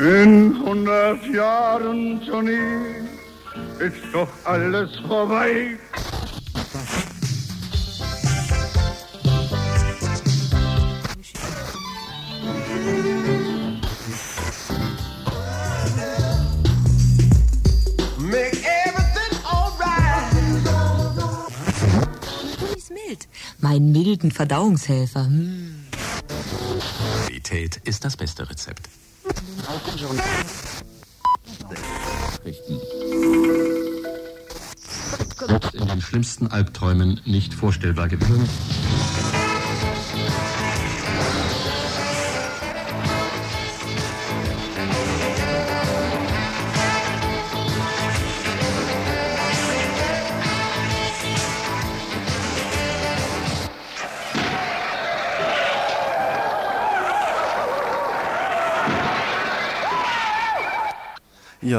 In hundert Jahren, Johnny, ist doch alles vorbei. mild. Meinen milden Verdauungshelfer. Hm. Qualität ist das beste Rezept. In den schlimmsten Albträumen nicht vorstellbar gewesen.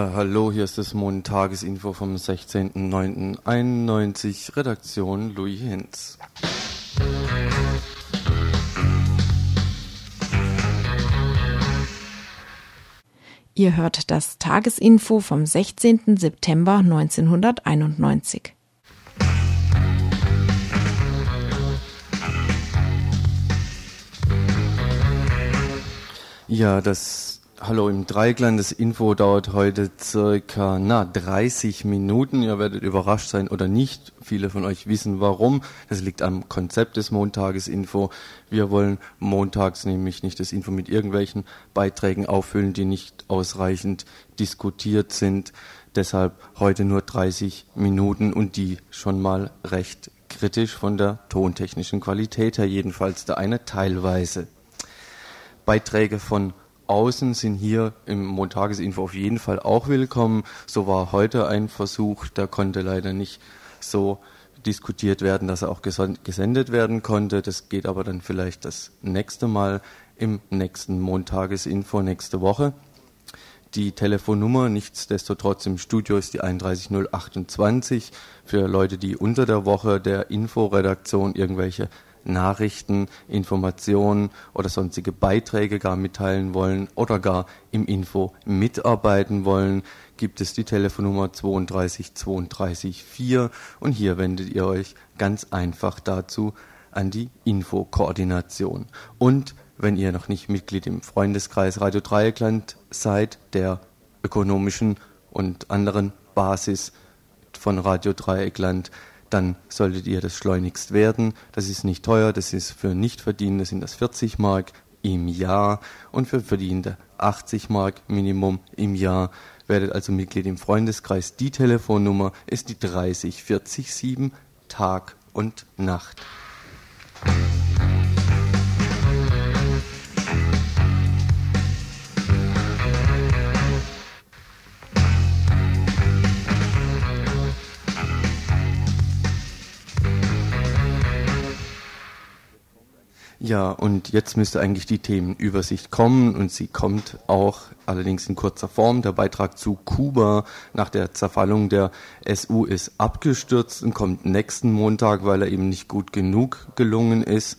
Ja, hallo, hier ist das Montagesinfo vom 16.09.91, Redaktion Louis Hinz. Ihr hört das Tagesinfo vom 16. September 1991. Ja, das Hallo im Dreiklang. Das Info dauert heute circa na, 30 Minuten. Ihr werdet überrascht sein oder nicht. Viele von euch wissen warum. Das liegt am Konzept des Montagesinfo. Wir wollen montags nämlich nicht das Info mit irgendwelchen Beiträgen auffüllen, die nicht ausreichend diskutiert sind. Deshalb heute nur 30 Minuten und die schon mal recht kritisch von der tontechnischen Qualität her, jedenfalls der eine teilweise. Beiträge von außen sind hier im Montagesinfo auf jeden Fall auch willkommen. So war heute ein Versuch, der konnte leider nicht so diskutiert werden, dass er auch gesendet werden konnte. Das geht aber dann vielleicht das nächste Mal im nächsten Montagesinfo nächste Woche. Die Telefonnummer nichtsdestotrotz im Studio ist die 31028 für Leute, die unter der Woche der Inforedaktion irgendwelche Nachrichten, Informationen oder sonstige Beiträge gar mitteilen wollen oder gar im Info mitarbeiten wollen, gibt es die Telefonnummer 32 32 4 und hier wendet ihr euch ganz einfach dazu an die Infokoordination. Und wenn ihr noch nicht Mitglied im Freundeskreis Radio Dreieckland seid, der ökonomischen und anderen Basis von Radio Dreieckland, dann solltet ihr das schleunigst werden. Das ist nicht teuer, das ist für Nichtverdienende sind das 40 Mark im Jahr und für Verdienende 80 Mark Minimum im Jahr. Werdet also Mitglied im Freundeskreis. Die Telefonnummer ist die 30 40 7 Tag und Nacht. Ja, und jetzt müsste eigentlich die Themenübersicht kommen und sie kommt auch allerdings in kurzer Form. Der Beitrag zu Kuba nach der Zerfallung der SU ist abgestürzt und kommt nächsten Montag, weil er eben nicht gut genug gelungen ist.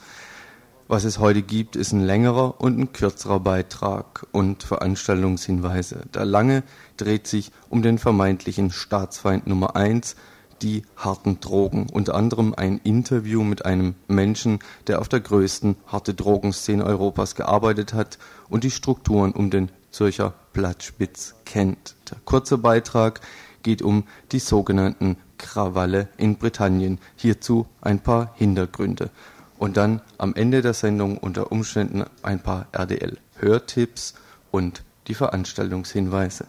Was es heute gibt, ist ein längerer und ein kürzerer Beitrag und Veranstaltungshinweise. Der lange dreht sich um den vermeintlichen Staatsfeind Nummer eins, die harten Drogen. Unter anderem ein Interview mit einem Menschen, der auf der größten harte Drogenszene Europas gearbeitet hat und die Strukturen um den Zürcher Plattspitz kennt. Der kurze Beitrag geht um die sogenannten Krawalle in Britannien. Hierzu ein paar Hintergründe. Und dann am Ende der Sendung unter Umständen ein paar RDL-Hörtipps und die Veranstaltungshinweise.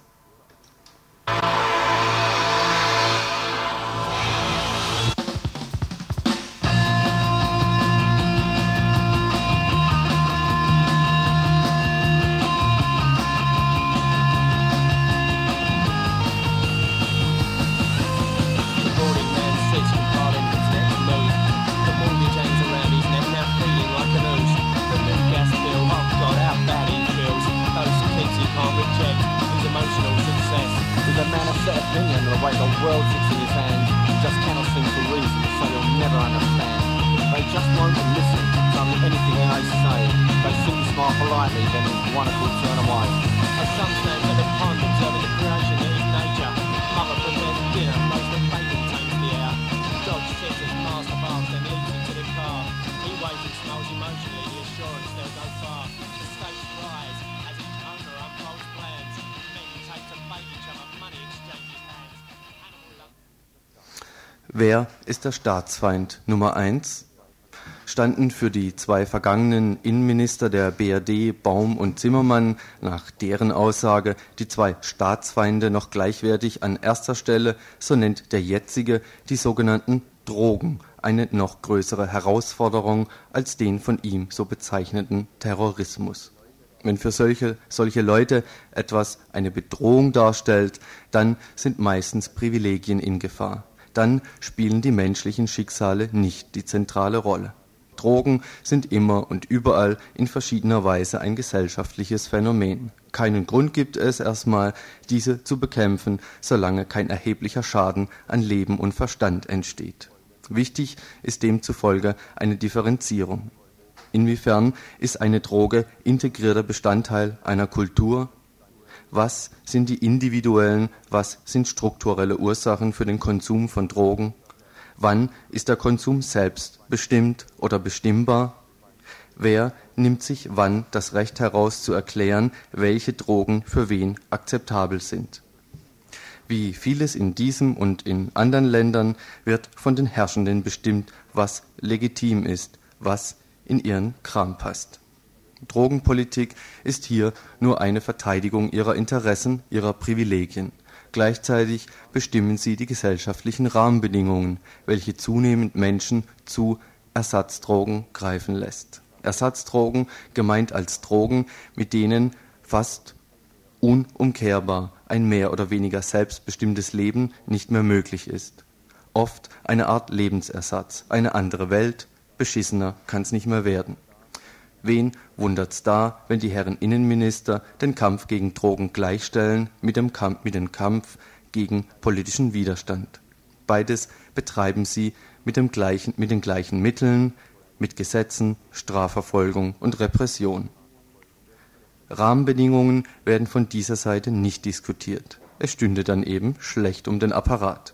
Der Staatsfeind Nummer eins? Standen für die zwei vergangenen Innenminister der BRD, Baum und Zimmermann, nach deren Aussage die zwei Staatsfeinde noch gleichwertig an erster Stelle, so nennt der jetzige die sogenannten Drogen eine noch größere Herausforderung als den von ihm so bezeichneten Terrorismus. Wenn für solche, solche Leute etwas eine Bedrohung darstellt, dann sind meistens Privilegien in Gefahr dann spielen die menschlichen Schicksale nicht die zentrale Rolle. Drogen sind immer und überall in verschiedener Weise ein gesellschaftliches Phänomen. Keinen Grund gibt es erstmal, diese zu bekämpfen, solange kein erheblicher Schaden an Leben und Verstand entsteht. Wichtig ist demzufolge eine Differenzierung. Inwiefern ist eine Droge integrierter Bestandteil einer Kultur, was sind die individuellen, was sind strukturelle Ursachen für den Konsum von Drogen, wann ist der Konsum selbst bestimmt oder bestimmbar, wer nimmt sich wann das Recht heraus zu erklären, welche Drogen für wen akzeptabel sind. Wie vieles in diesem und in anderen Ländern wird von den Herrschenden bestimmt, was legitim ist, was in ihren Kram passt. Drogenpolitik ist hier nur eine Verteidigung ihrer Interessen, ihrer Privilegien. Gleichzeitig bestimmen sie die gesellschaftlichen Rahmenbedingungen, welche zunehmend Menschen zu Ersatzdrogen greifen lässt. Ersatzdrogen gemeint als Drogen, mit denen fast unumkehrbar ein mehr oder weniger selbstbestimmtes Leben nicht mehr möglich ist. Oft eine Art Lebensersatz, eine andere Welt, beschissener kann's nicht mehr werden. Wen wundert's da, wenn die Herren Innenminister den Kampf gegen Drogen gleichstellen mit dem Kampf, mit dem Kampf gegen politischen Widerstand? Beides betreiben sie mit, dem gleichen, mit den gleichen Mitteln, mit Gesetzen, Strafverfolgung und Repression. Rahmenbedingungen werden von dieser Seite nicht diskutiert. Es stünde dann eben schlecht um den Apparat.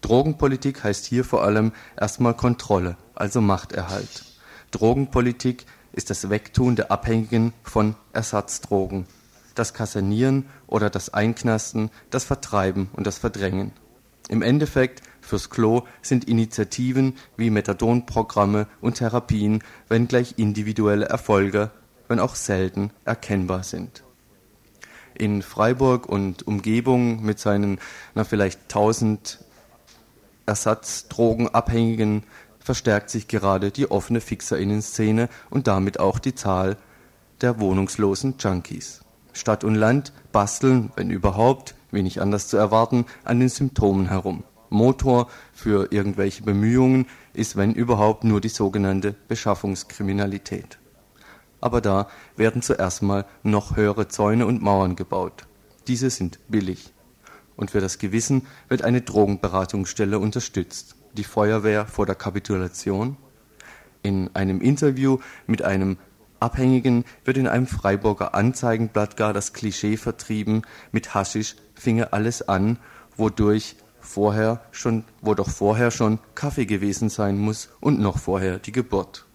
Drogenpolitik heißt hier vor allem erstmal Kontrolle, also Machterhalt. Drogenpolitik ist das Wegtun der Abhängigen von Ersatzdrogen, das Kasernieren oder das Einknasten, das Vertreiben und das Verdrängen. Im Endeffekt fürs Klo sind Initiativen wie Methadonprogramme und Therapien, wenngleich individuelle Erfolge, wenn auch selten, erkennbar sind. In Freiburg und Umgebung mit seinen na vielleicht tausend Ersatzdrogenabhängigen verstärkt sich gerade die offene Fixerinnenszene und damit auch die Zahl der wohnungslosen Junkies. Stadt und Land basteln, wenn überhaupt, wenig anders zu erwarten, an den Symptomen herum. Motor für irgendwelche Bemühungen ist, wenn überhaupt, nur die sogenannte Beschaffungskriminalität. Aber da werden zuerst mal noch höhere Zäune und Mauern gebaut. Diese sind billig. Und für das Gewissen wird eine Drogenberatungsstelle unterstützt die Feuerwehr vor der Kapitulation. In einem Interview mit einem Abhängigen wird in einem Freiburger Anzeigenblatt gar das Klischee vertrieben, mit Haschisch finge alles an, wodurch vorher schon, wo doch vorher schon Kaffee gewesen sein muss und noch vorher die Geburt.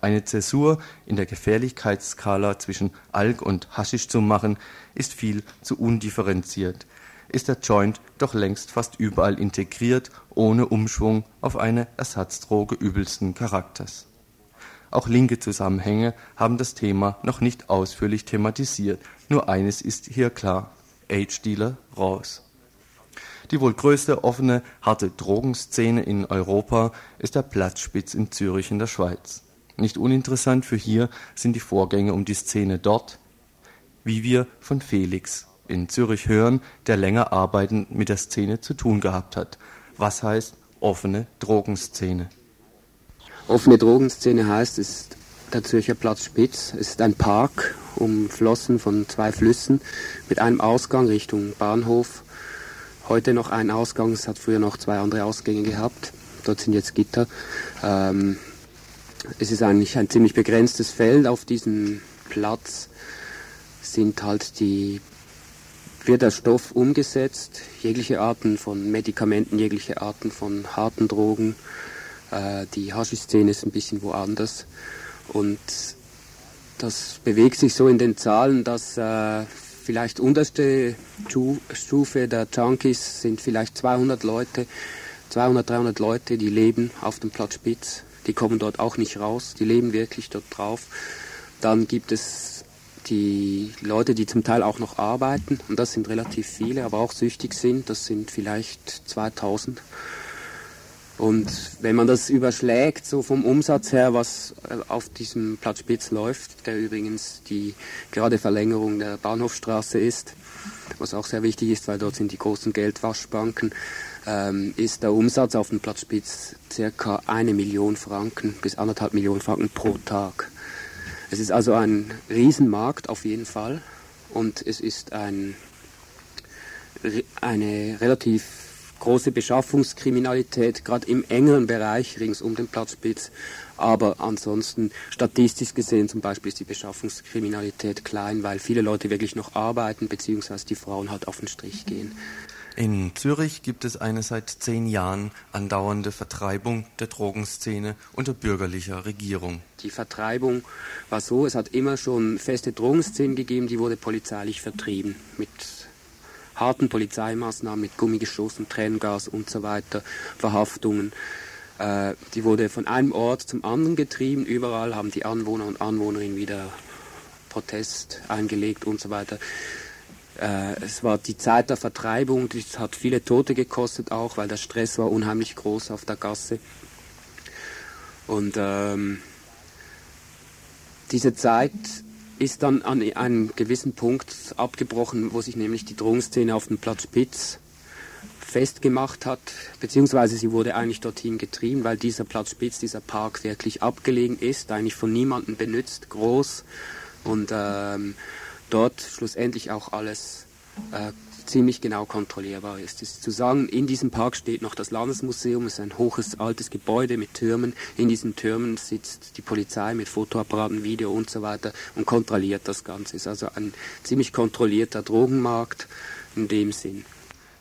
Eine Zäsur in der Gefährlichkeitsskala zwischen Alk und Haschisch zu machen, ist viel zu undifferenziert ist der Joint doch längst fast überall integriert, ohne Umschwung auf eine Ersatzdroge übelsten Charakters. Auch linke Zusammenhänge haben das Thema noch nicht ausführlich thematisiert. Nur eines ist hier klar. Age-Dealer raus. Die wohl größte offene, harte Drogenszene in Europa ist der Platzspitz in Zürich in der Schweiz. Nicht uninteressant für hier sind die Vorgänge um die Szene dort, wie wir von Felix in Zürich hören, der länger arbeitend mit der Szene zu tun gehabt hat. Was heißt offene Drogenszene? Offene Drogenszene heißt, es ist der Zürcher Platz Spitz. Es ist ein Park, umflossen von zwei Flüssen, mit einem Ausgang Richtung Bahnhof. Heute noch ein Ausgang, es hat früher noch zwei andere Ausgänge gehabt. Dort sind jetzt Gitter. Ähm, es ist eigentlich ein ziemlich begrenztes Feld. Auf diesem Platz sind halt die wird der Stoff umgesetzt, jegliche Arten von Medikamenten, jegliche Arten von harten Drogen. Äh, die Haschiszene ist ein bisschen woanders. Und das bewegt sich so in den Zahlen, dass äh, vielleicht unterste Stufe der Junkies sind vielleicht 200 Leute, 200, 300 Leute, die leben auf dem Platz Spitz. Die kommen dort auch nicht raus, die leben wirklich dort drauf. Dann gibt es die Leute, die zum Teil auch noch arbeiten, und das sind relativ viele, aber auch süchtig sind, das sind vielleicht 2000. Und wenn man das überschlägt, so vom Umsatz her, was äh, auf diesem Platz Spitz läuft, der übrigens die gerade Verlängerung der Bahnhofstraße ist, was auch sehr wichtig ist, weil dort sind die großen Geldwaschbanken, ähm, ist der Umsatz auf dem Platz Spitz circa eine Million Franken bis anderthalb Millionen Franken pro Tag. Es ist also ein Riesenmarkt auf jeden Fall und es ist ein, eine relativ große Beschaffungskriminalität, gerade im engeren Bereich rings um den Platz Spitz. Aber ansonsten, statistisch gesehen zum Beispiel, ist die Beschaffungskriminalität klein, weil viele Leute wirklich noch arbeiten, beziehungsweise die Frauen halt auf den Strich gehen. In Zürich gibt es eine seit zehn Jahren andauernde Vertreibung der Drogenszene unter bürgerlicher Regierung. Die Vertreibung war so, es hat immer schon feste Drogenszenen gegeben, die wurde polizeilich vertrieben. Mit harten Polizeimaßnahmen, mit Gummigeschossen, Tränengas und so weiter, Verhaftungen. Äh, die wurde von einem Ort zum anderen getrieben. Überall haben die Anwohner und Anwohnerinnen wieder Protest eingelegt und so weiter. Äh, es war die Zeit der Vertreibung, das hat viele Tote gekostet auch, weil der Stress war unheimlich groß auf der Gasse. Und ähm, diese Zeit ist dann an einem gewissen Punkt abgebrochen, wo sich nämlich die Drogenszene auf dem Platz Spitz festgemacht hat, beziehungsweise sie wurde eigentlich dorthin getrieben, weil dieser Platz Spitz, dieser Park wirklich abgelegen ist, eigentlich von niemandem benutzt, groß und ähm, dort schlussendlich auch alles äh, ziemlich genau kontrollierbar ist. Es ist zu sagen, in diesem Park steht noch das Landesmuseum, es ist ein hohes altes Gebäude mit Türmen. In diesen Türmen sitzt die Polizei mit Fotoapparaten, Video und so weiter und kontrolliert das Ganze. Es ist also ein ziemlich kontrollierter Drogenmarkt in dem Sinn.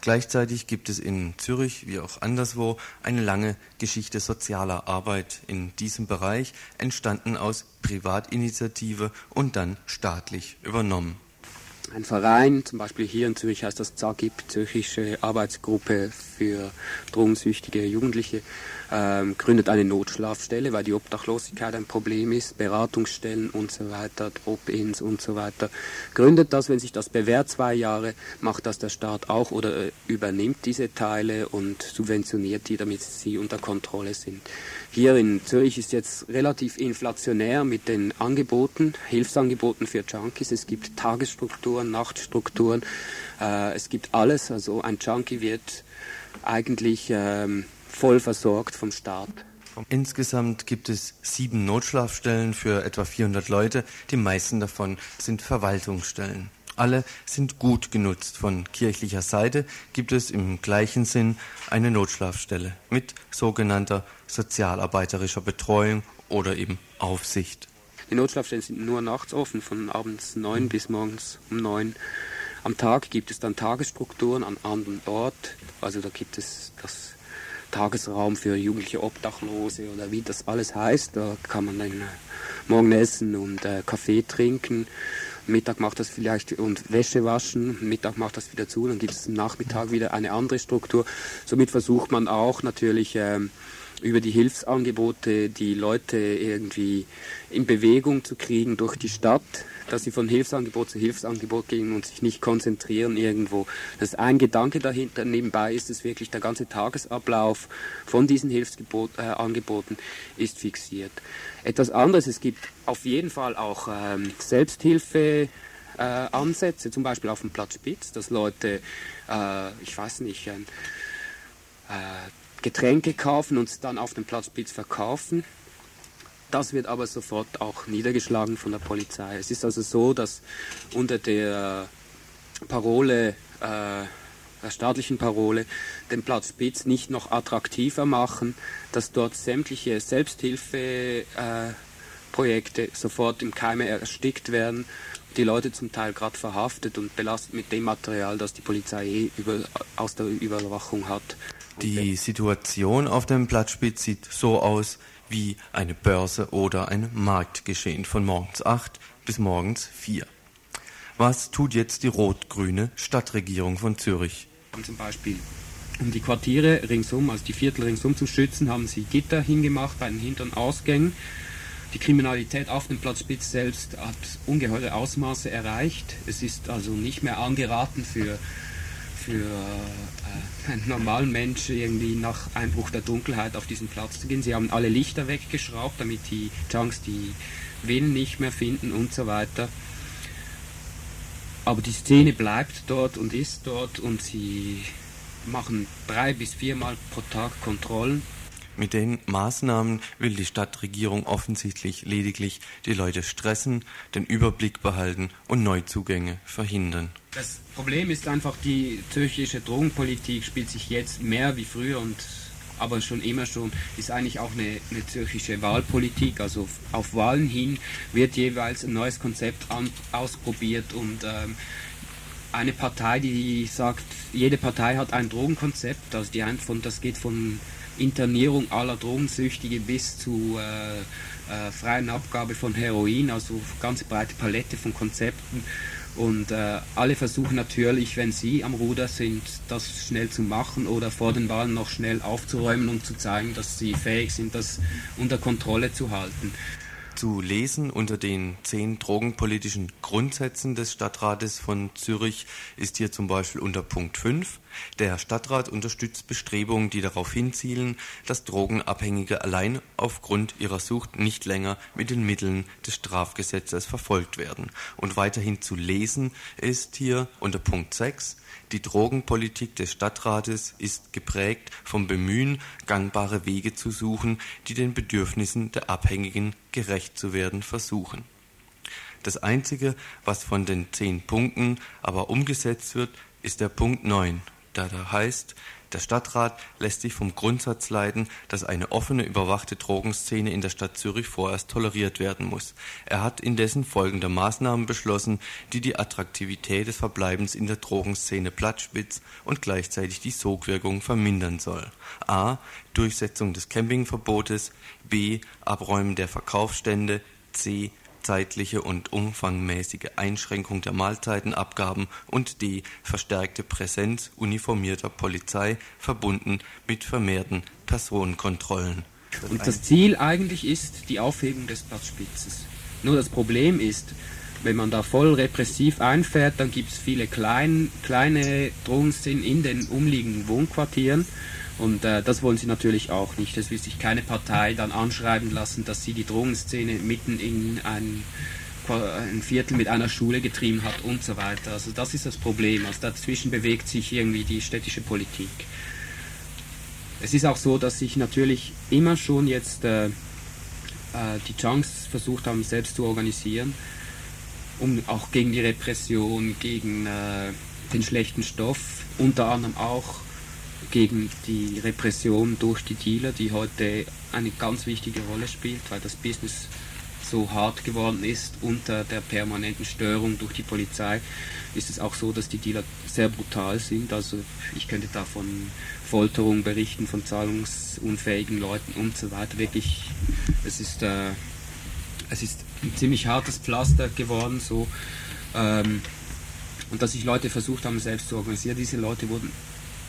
Gleichzeitig gibt es in Zürich wie auch anderswo eine lange Geschichte sozialer Arbeit in diesem Bereich, entstanden aus Privatinitiative und dann staatlich übernommen. Ein Verein, zum Beispiel hier in Zürich heißt das ZAGIP, Zürchische Arbeitsgruppe für drogensüchtige Jugendliche, ähm, gründet eine Notschlafstelle, weil die Obdachlosigkeit ein Problem ist, Beratungsstellen und so weiter, Drop-ins und so weiter. Gründet das, wenn sich das bewährt zwei Jahre, macht das der Staat auch oder äh, übernimmt diese Teile und subventioniert die, damit sie unter Kontrolle sind. Hier in Zürich ist jetzt relativ inflationär mit den Angeboten, Hilfsangeboten für Junkies. Es gibt Tagesstrukturen, Nachtstrukturen, äh, es gibt alles. Also ein Junkie wird eigentlich ähm, voll versorgt vom Staat. Insgesamt gibt es sieben Notschlafstellen für etwa 400 Leute. Die meisten davon sind Verwaltungsstellen. Alle sind gut genutzt. Von kirchlicher Seite gibt es im gleichen Sinn eine Notschlafstelle mit sogenannter sozialarbeiterischer Betreuung oder eben Aufsicht. Die Notschlafstellen sind nur nachts offen, von abends neun bis morgens um neun. Am Tag gibt es dann Tagesstrukturen an anderen Ort. Also da gibt es das Tagesraum für jugendliche Obdachlose oder wie das alles heißt. Da kann man dann äh, morgen essen und äh, Kaffee trinken. Mittag macht das vielleicht und Wäsche waschen, Mittag macht das wieder zu, dann gibt es am Nachmittag wieder eine andere Struktur. Somit versucht man auch natürlich ähm, über die Hilfsangebote die Leute irgendwie in Bewegung zu kriegen durch die Stadt, dass sie von Hilfsangebot zu Hilfsangebot gehen und sich nicht konzentrieren irgendwo. Das ist ein Gedanke dahinter. Nebenbei ist es wirklich der ganze Tagesablauf von diesen Hilfsangeboten äh, ist fixiert. Etwas anderes, es gibt auf jeden Fall auch ähm, Selbsthilfe. Äh, Ansätze, zum Beispiel auf dem Platz Spitz, dass Leute, äh, ich weiß nicht, äh, Getränke kaufen und dann auf dem Platz Spitz verkaufen. Das wird aber sofort auch niedergeschlagen von der Polizei. Es ist also so, dass unter der Parole, äh, der staatlichen Parole, den Platz Spitz nicht noch attraktiver machen, dass dort sämtliche Selbsthilfeprojekte äh, sofort im Keime erstickt werden die Leute zum Teil gerade verhaftet und belastet mit dem Material, das die Polizei eh über, aus der Überwachung hat. Die Situation auf dem Platzspitz sieht so aus wie eine Börse oder ein Marktgeschehen von morgens 8 bis morgens 4. Was tut jetzt die rot-grüne Stadtregierung von Zürich? Zum Beispiel um die Quartiere ringsum, also die Viertel ringsum zu schützen, haben sie Gitter hingemacht bei den hinteren Ausgängen. Die Kriminalität auf dem Platz Spitz selbst hat ungeheure Ausmaße erreicht. Es ist also nicht mehr angeraten für, für äh, einen normalen Mensch irgendwie nach Einbruch der Dunkelheit auf diesen Platz zu gehen. Sie haben alle Lichter weggeschraubt, damit die Junks die Venen nicht mehr finden und so weiter. Aber die Szene bleibt dort und ist dort und sie machen drei bis viermal pro Tag Kontrollen. Mit den Maßnahmen will die Stadtregierung offensichtlich lediglich die Leute stressen, den Überblick behalten und Neuzugänge verhindern. Das Problem ist einfach, die zürchische Drogenpolitik spielt sich jetzt mehr wie früher und aber schon immer schon, ist eigentlich auch eine, eine zürchische Wahlpolitik. Also auf Wahlen hin wird jeweils ein neues Konzept an, ausprobiert und ähm, eine Partei, die sagt, jede Partei hat ein Drogenkonzept, also die von, das geht von Internierung aller Drogensüchtige bis zu äh, äh, freien Abgabe von Heroin, also ganz breite Palette von Konzepten. Und äh, alle versuchen natürlich, wenn sie am Ruder sind, das schnell zu machen oder vor den Wahlen noch schnell aufzuräumen, um zu zeigen, dass sie fähig sind, das unter Kontrolle zu halten zu lesen unter den zehn drogenpolitischen Grundsätzen des Stadtrates von Zürich ist hier zum Beispiel unter Punkt 5. Der Stadtrat unterstützt Bestrebungen, die darauf hinzielen, dass Drogenabhängige allein aufgrund ihrer Sucht nicht länger mit den Mitteln des Strafgesetzes verfolgt werden. Und weiterhin zu lesen ist hier unter Punkt 6 die Drogenpolitik des Stadtrates ist geprägt vom Bemühen, gangbare Wege zu suchen, die den Bedürfnissen der Abhängigen gerecht zu werden versuchen. Das Einzige, was von den zehn Punkten aber umgesetzt wird, ist der Punkt 9, da heißt, der Stadtrat lässt sich vom Grundsatz leiten, dass eine offene, überwachte Drogenszene in der Stadt Zürich vorerst toleriert werden muss. Er hat indessen folgende Maßnahmen beschlossen, die die Attraktivität des Verbleibens in der Drogenszene plattspitz und gleichzeitig die Sogwirkung vermindern soll. A. Durchsetzung des Campingverbotes. B. Abräumen der Verkaufsstände. C zeitliche und umfangmäßige Einschränkung der Mahlzeitenabgaben und die verstärkte Präsenz uniformierter Polizei verbunden mit vermehrten Personenkontrollen. Und das Ziel eigentlich ist die Aufhebung des Platzspitzes. Nur das Problem ist, wenn man da voll repressiv einfährt, dann gibt es viele klein, kleine Drogenszenen in den umliegenden Wohnquartieren und äh, das wollen sie natürlich auch nicht. Es will sich keine Partei dann anschreiben lassen, dass sie die Drogenszene mitten in ein, ein Viertel mit einer Schule getrieben hat und so weiter. Also das ist das Problem. Also dazwischen bewegt sich irgendwie die städtische Politik. Es ist auch so, dass sich natürlich immer schon jetzt äh, äh, die Junks versucht haben, selbst zu organisieren, um auch gegen die Repression, gegen äh, den schlechten Stoff, unter anderem auch gegen die Repression durch die Dealer, die heute eine ganz wichtige Rolle spielt, weil das Business so hart geworden ist unter der permanenten Störung durch die Polizei, ist es auch so, dass die Dealer sehr brutal sind. Also ich könnte da von Folterung berichten, von zahlungsunfähigen Leuten und so weiter. Wirklich, es ist, äh, es ist ein ziemlich hartes Pflaster geworden so. Ähm, und dass sich Leute versucht haben, selbst zu organisieren. Diese Leute wurden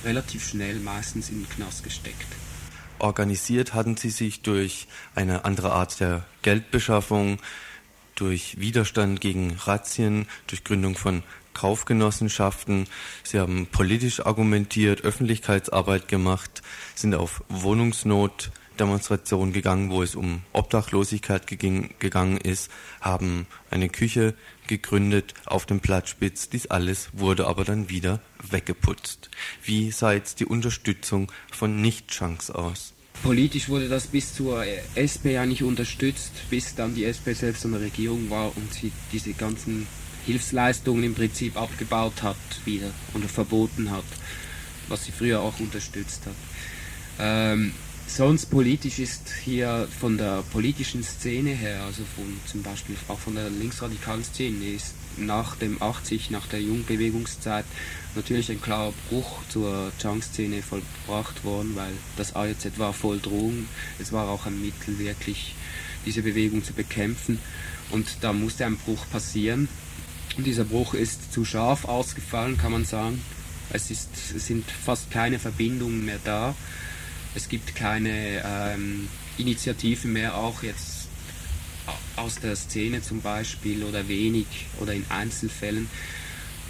relativ schnell meistens in den Knast gesteckt. Organisiert hatten sie sich durch eine andere Art der Geldbeschaffung, durch Widerstand gegen Razzien, durch Gründung von Kaufgenossenschaften. Sie haben politisch argumentiert, Öffentlichkeitsarbeit gemacht, sind auf Wohnungsnot Demonstration gegangen, wo es um Obdachlosigkeit gegangen ist, haben eine Küche gegründet auf dem Platzspitz. Dies alles wurde aber dann wieder weggeputzt. Wie sah jetzt die Unterstützung von Nicht-Chunks aus? Politisch wurde das bis zur SP ja nicht unterstützt, bis dann die SP selbst an der Regierung war und sie diese ganzen Hilfsleistungen im Prinzip abgebaut hat wieder oder verboten hat, was sie früher auch unterstützt hat. Ähm, sonst politisch ist hier von der politischen Szene her, also von zum Beispiel auch von der linksradikalen Szene, ist nach dem 80, nach der Jungbewegungszeit natürlich ein klarer Bruch zur Junk-Szene vollbracht worden, weil das AJZ war voll Drogen. Es war auch ein Mittel, wirklich diese Bewegung zu bekämpfen. Und da musste ein Bruch passieren. Und dieser Bruch ist zu scharf ausgefallen, kann man sagen. Es, ist, es sind fast keine Verbindungen mehr da. Es gibt keine ähm, Initiativen mehr, auch jetzt aus der Szene zum Beispiel oder wenig oder in Einzelfällen,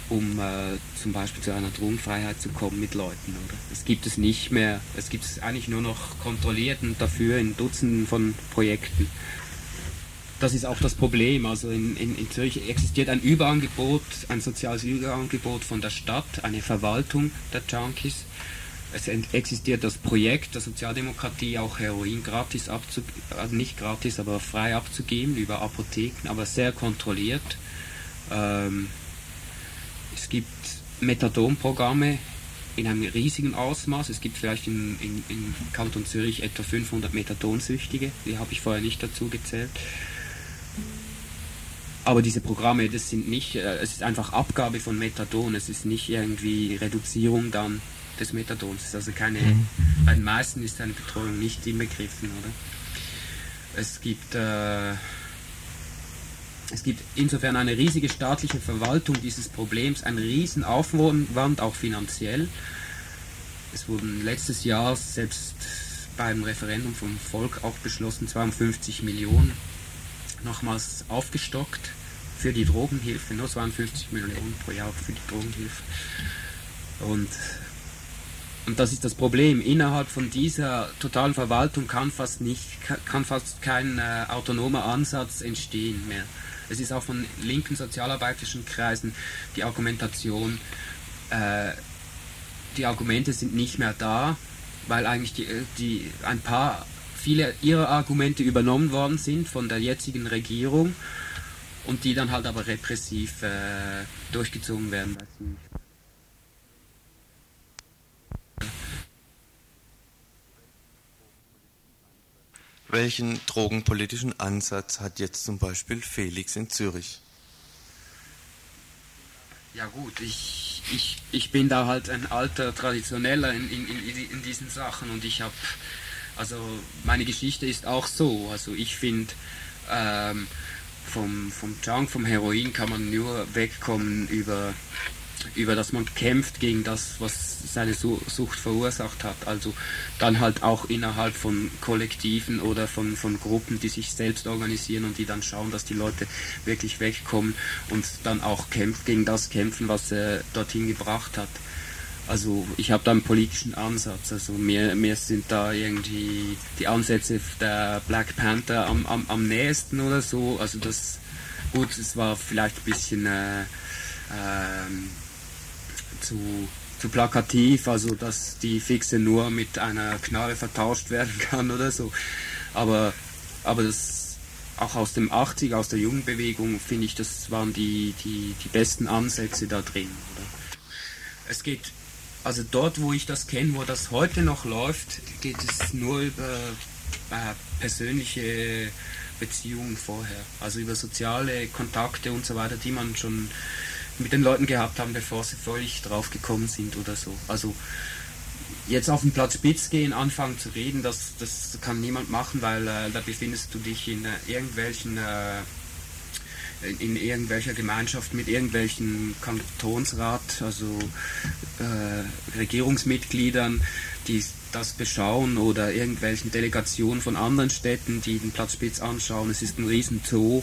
um äh, zum Beispiel zu einer Drogenfreiheit zu kommen mit Leuten. Oder? Das gibt es nicht mehr. Es gibt es eigentlich nur noch kontrolliert und dafür in Dutzenden von Projekten. Das ist auch das Problem. Also in, in, in Zürich existiert ein Überangebot, ein soziales Überangebot von der Stadt, eine Verwaltung der Junkies. Es existiert das Projekt der Sozialdemokratie, auch Heroin gratis abzugeben, also nicht gratis, aber frei abzugeben über Apotheken, aber sehr kontrolliert. Ähm, es gibt Methadon-Programme in einem riesigen Ausmaß. Es gibt vielleicht in, in, in Kanton Zürich etwa 500 Methadonsüchtige, die habe ich vorher nicht dazu gezählt. Aber diese Programme, das sind nicht, äh, es ist einfach Abgabe von Methadon, es ist nicht irgendwie Reduzierung dann des Methadons. Ist also keine, mhm. bei den meisten ist eine Betreuung nicht inbegriffen, oder? Es gibt äh, es gibt insofern eine riesige staatliche Verwaltung dieses Problems, ein riesen Aufwand, auch finanziell. Es wurden letztes Jahr selbst beim Referendum vom Volk auch beschlossen, 52 Millionen nochmals aufgestockt für die Drogenhilfe, nur 52 Millionen pro Jahr für die Drogenhilfe. Und, und das ist das Problem. Innerhalb von dieser totalen Verwaltung kann fast, nicht, kann fast kein äh, autonomer Ansatz entstehen mehr. Es ist auch von linken sozialarbeiterischen Kreisen die Argumentation, äh, die Argumente sind nicht mehr da, weil eigentlich die, äh, die, ein paar, viele ihrer Argumente übernommen worden sind von der jetzigen Regierung und die dann halt aber repressiv äh, durchgezogen werden. Welchen drogenpolitischen Ansatz hat jetzt zum Beispiel Felix in Zürich? Ja gut, ich, ich, ich bin da halt ein alter Traditioneller in, in, in, in diesen Sachen und ich habe, also meine Geschichte ist auch so, also ich finde, ähm, vom, vom Junk, vom Heroin kann man nur wegkommen über über das man kämpft gegen das, was seine Sucht verursacht hat. Also dann halt auch innerhalb von Kollektiven oder von, von Gruppen, die sich selbst organisieren und die dann schauen, dass die Leute wirklich wegkommen und dann auch kämpft, gegen das kämpfen, was er dorthin gebracht hat. Also ich habe da einen politischen Ansatz. Also mir, mir sind da irgendwie die Ansätze der Black Panther am, am, am nächsten oder so. Also das gut, es war vielleicht ein bisschen äh, ähm, zu, zu plakativ, also dass die Fixe nur mit einer Knarre vertauscht werden kann oder so. Aber, aber das auch aus dem 80 aus der Jugendbewegung, finde ich, das waren die, die, die besten Ansätze da drin. Oder? Es geht, also dort, wo ich das kenne, wo das heute noch läuft, geht es nur über äh, persönliche Beziehungen vorher, also über soziale Kontakte und so weiter, die man schon mit den Leuten gehabt haben, bevor sie völlig drauf gekommen sind oder so. Also jetzt auf den Platz Spitz gehen, anfangen zu reden, das, das kann niemand machen, weil äh, da befindest du dich in äh, irgendwelchen äh, in irgendwelcher Gemeinschaft mit irgendwelchen Kantonsrat, also äh, Regierungsmitgliedern, die das beschauen oder irgendwelchen Delegationen von anderen Städten, die den Platz Spitz anschauen. Es ist ein riesen Zoo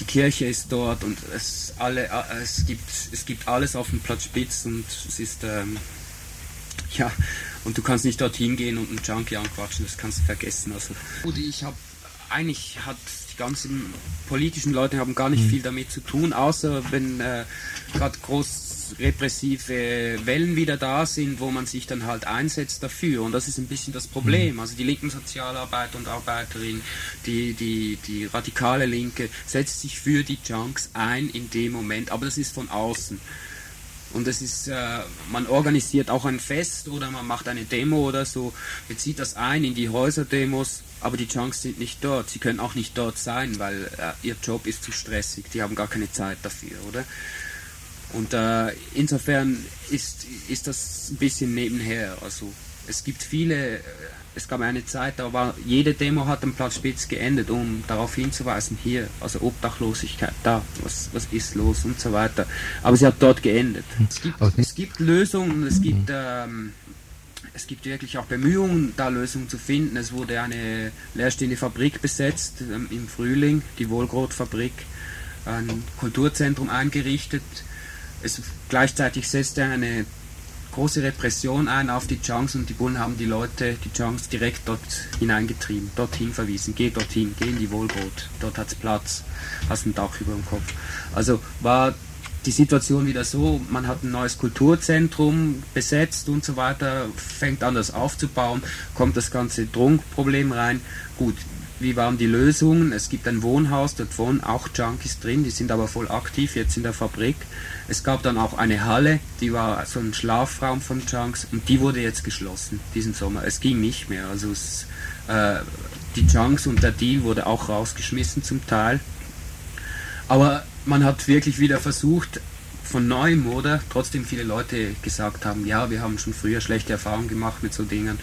die Kirche ist dort und es, alle, es, gibt, es gibt alles auf dem Platz Spitz und es ist, ähm, ja, und du kannst nicht dorthin gehen und einen Junkie anquatschen, das kannst du vergessen. Also, ich habe, eigentlich hat die ganzen politischen Leute haben gar nicht mhm. viel damit zu tun, außer wenn äh, gerade groß repressive Wellen wieder da sind, wo man sich dann halt einsetzt dafür. Und das ist ein bisschen das Problem. Mhm. Also die linken Sozialarbeiter und Arbeiterinnen, die, die, die radikale Linke setzt sich für die Junks ein in dem Moment, aber das ist von außen. Und es ist, äh, man organisiert auch ein Fest oder man macht eine Demo oder so, bezieht das ein in die Häuserdemos, aber die Junks sind nicht dort. Sie können auch nicht dort sein, weil äh, ihr Job ist zu stressig. Die haben gar keine Zeit dafür, oder? Und äh, insofern ist, ist das ein bisschen nebenher. Also es gibt viele, äh, es gab eine Zeit, da war jede Demo hat am Platz Spitz geendet, um darauf hinzuweisen, hier, also Obdachlosigkeit, da, was, was ist los und so weiter. Aber sie hat dort geendet. Es gibt, es gibt Lösungen, es gibt, ähm, es gibt wirklich auch Bemühungen, da Lösungen zu finden. Es wurde eine leerstehende Fabrik besetzt ähm, im Frühling, die Wohlgrot-Fabrik, ein Kulturzentrum eingerichtet. Es, gleichzeitig setzte eine große Repression ein auf die Chunks und die Bullen haben die Leute, die Chunks, direkt dort hineingetrieben, dorthin verwiesen. Geh dorthin, geh in die Wohlgrot, dort hat es Platz, hast ein Dach über dem Kopf. Also war die Situation wieder so, man hat ein neues Kulturzentrum besetzt und so weiter, fängt an das aufzubauen, kommt das ganze Drogenproblem rein. Gut, wie waren die Lösungen? Es gibt ein Wohnhaus, dort wohnen auch Junkies drin, die sind aber voll aktiv jetzt in der Fabrik. Es gab dann auch eine Halle, die war so ein Schlafraum von Junks und die wurde jetzt geschlossen diesen Sommer. Es ging nicht mehr. Also es, äh, die Junks und der Deal wurde auch rausgeschmissen zum Teil. Aber man hat wirklich wieder versucht, von neuem, oder? Trotzdem viele Leute gesagt haben, ja, wir haben schon früher schlechte Erfahrungen gemacht mit so Dingen,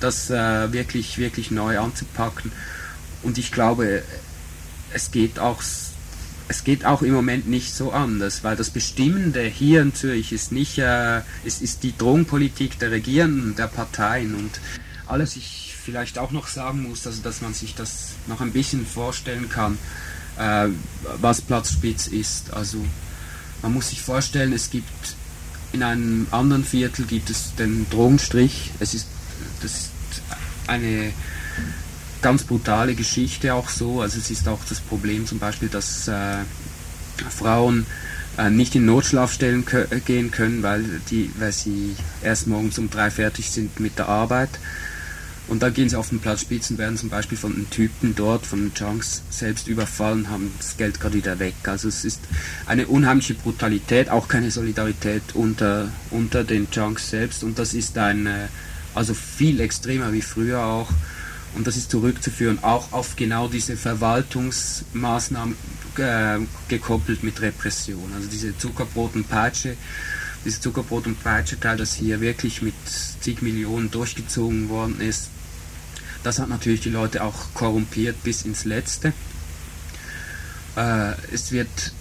das äh, wirklich, wirklich neu anzupacken. Und ich glaube, es geht auch es geht auch im Moment nicht so anders, weil das Bestimmende hier in Zürich ist nicht, äh, es ist die Drogenpolitik der Regierenden, der Parteien und alles ich vielleicht auch noch sagen muss, also dass man sich das noch ein bisschen vorstellen kann, äh, was Platzspitz ist. Also man muss sich vorstellen, es gibt in einem anderen Viertel gibt es den Drogenstrich. Es ist, das ist eine ganz brutale Geschichte auch so. Also es ist auch das Problem zum Beispiel, dass äh, Frauen äh, nicht in Notschlafstellen gehen können, weil, die, weil sie erst morgens um drei fertig sind mit der Arbeit. Und dann gehen sie auf den Platz Spitzen, werden zum Beispiel von den Typen dort, von den Junks selbst überfallen, haben das Geld gerade wieder weg. Also es ist eine unheimliche Brutalität, auch keine Solidarität unter, unter den Junks selbst. Und das ist ein, also viel extremer wie früher auch. Und das ist zurückzuführen auch auf genau diese Verwaltungsmaßnahmen äh, gekoppelt mit Repression. Also diese Zuckerbrot und Peitsche, dieses Zuckerbrot und Peitsche-Teil, das hier wirklich mit zig Millionen durchgezogen worden ist, das hat natürlich die Leute auch korrumpiert bis ins Letzte. Äh, es wird,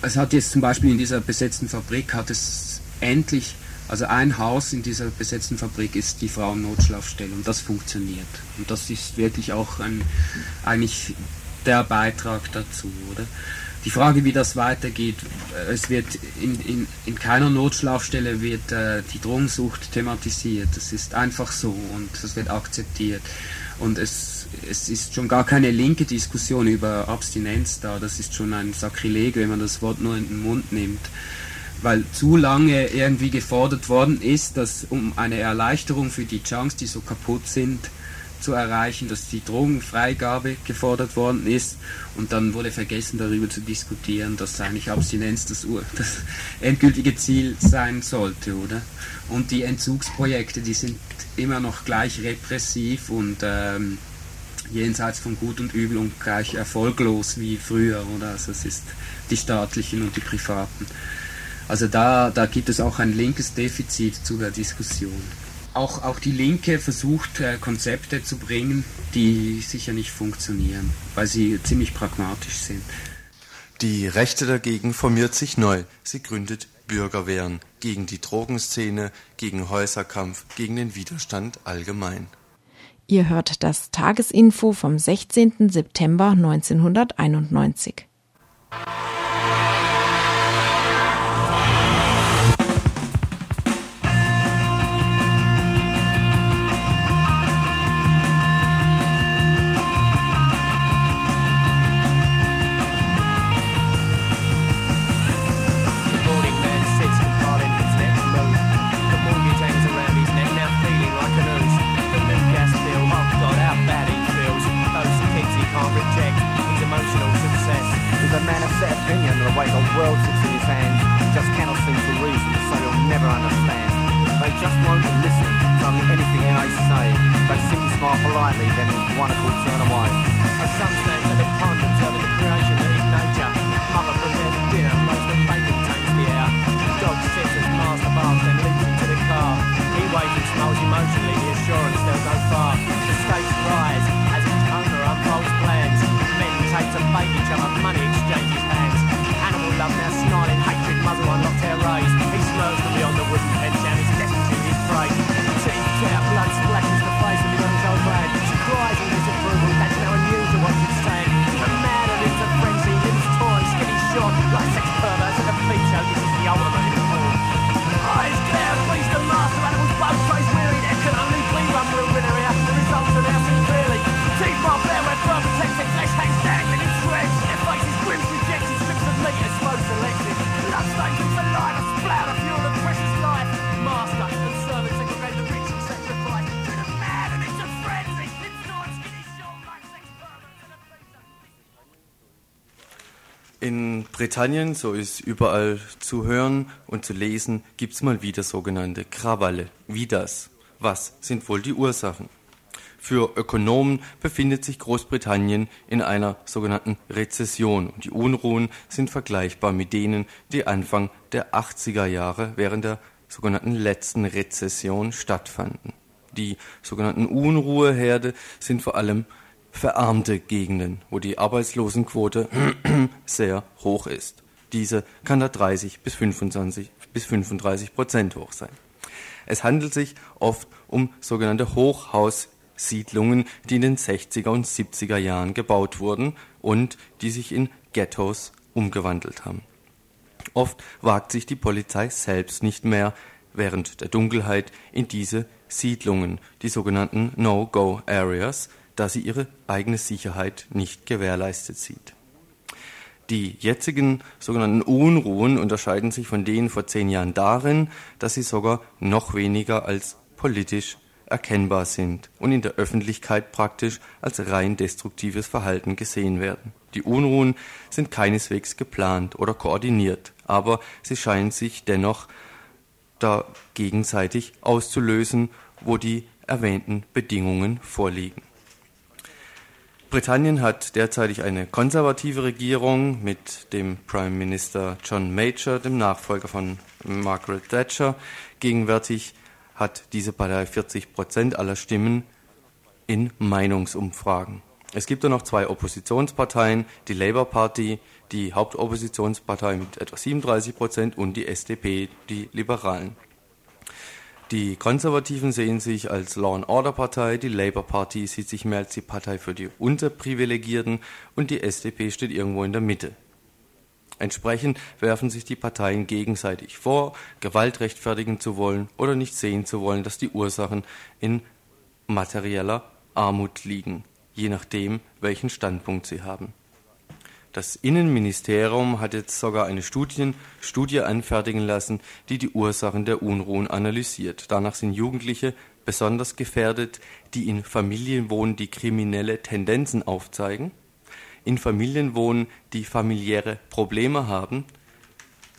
es hat jetzt zum Beispiel in dieser besetzten Fabrik hat es endlich also ein Haus in dieser besetzten Fabrik ist die Frauennotschlafstelle und das funktioniert. Und das ist wirklich auch ein, eigentlich der Beitrag dazu, oder? Die Frage, wie das weitergeht, äh, es wird in, in, in keiner Notschlafstelle wird äh, die Drogensucht thematisiert. Das ist einfach so und das wird akzeptiert. Und es, es ist schon gar keine linke Diskussion über Abstinenz da. Das ist schon ein Sakrileg, wenn man das Wort nur in den Mund nimmt weil zu lange irgendwie gefordert worden ist, dass um eine Erleichterung für die Junks, die so kaputt sind, zu erreichen, dass die Drogenfreigabe gefordert worden ist und dann wurde vergessen darüber zu diskutieren, dass eigentlich Abstinenz das, das endgültige Ziel sein sollte, oder? Und die Entzugsprojekte, die sind immer noch gleich repressiv und ähm, jenseits von Gut und Übel und gleich erfolglos wie früher, oder? Also es ist die staatlichen und die privaten. Also da, da gibt es auch ein linkes Defizit zu der Diskussion. Auch, auch die Linke versucht äh, Konzepte zu bringen, die sicher nicht funktionieren, weil sie ziemlich pragmatisch sind. Die Rechte dagegen formiert sich neu. Sie gründet Bürgerwehren gegen die Drogenszene, gegen Häuserkampf, gegen den Widerstand allgemein. Ihr hört das Tagesinfo vom 16. September 1991. set opinion that the way the world sits in his hands just cannot seem to reason, so he'll never understand. They just won't listen to anything I say. They simply smile politely, then wonderful turn away. As some stand and can't determine the creation of nature. Mother prepares dinner, most of bacon takes the air. Dog sits and master bars to fight each other, money exchanges hands. Animal love now snarling hatred Britannien, so ist überall zu hören und zu lesen, gibt's mal wieder sogenannte Krawalle. Wie das? Was sind wohl die Ursachen? Für Ökonomen befindet sich Großbritannien in einer sogenannten Rezession und die Unruhen sind vergleichbar mit denen, die Anfang der 80er Jahre während der sogenannten letzten Rezession stattfanden. Die sogenannten Unruheherde sind vor allem verarmte Gegenden, wo die Arbeitslosenquote sehr hoch ist. Diese kann da 30 bis 25 bis 35 Prozent hoch sein. Es handelt sich oft um sogenannte Hochhaussiedlungen, die in den 60er und 70er Jahren gebaut wurden und die sich in Ghettos umgewandelt haben. Oft wagt sich die Polizei selbst nicht mehr während der Dunkelheit in diese Siedlungen, die sogenannten No-Go-Areas, da sie ihre eigene Sicherheit nicht gewährleistet sieht. Die jetzigen sogenannten Unruhen unterscheiden sich von denen vor zehn Jahren darin, dass sie sogar noch weniger als politisch erkennbar sind und in der Öffentlichkeit praktisch als rein destruktives Verhalten gesehen werden. Die Unruhen sind keineswegs geplant oder koordiniert, aber sie scheinen sich dennoch da gegenseitig auszulösen, wo die erwähnten Bedingungen vorliegen. Britannien hat derzeitig eine konservative Regierung mit dem Prime Minister John Major, dem Nachfolger von Margaret Thatcher. Gegenwärtig hat diese Partei 40 Prozent aller Stimmen in Meinungsumfragen. Es gibt da noch zwei Oppositionsparteien, die Labour Party, die Hauptoppositionspartei mit etwa 37 Prozent und die SDP, die Liberalen. Die Konservativen sehen sich als Law and Order Partei, die Labour Party sieht sich mehr als die Partei für die Unterprivilegierten und die SDP steht irgendwo in der Mitte. Entsprechend werfen sich die Parteien gegenseitig vor, Gewalt rechtfertigen zu wollen oder nicht sehen zu wollen, dass die Ursachen in materieller Armut liegen, je nachdem, welchen Standpunkt sie haben. Das Innenministerium hat jetzt sogar eine Studien, Studie anfertigen lassen, die die Ursachen der Unruhen analysiert. Danach sind Jugendliche besonders gefährdet, die in Familien wohnen, die kriminelle Tendenzen aufzeigen, in Familien wohnen, die familiäre Probleme haben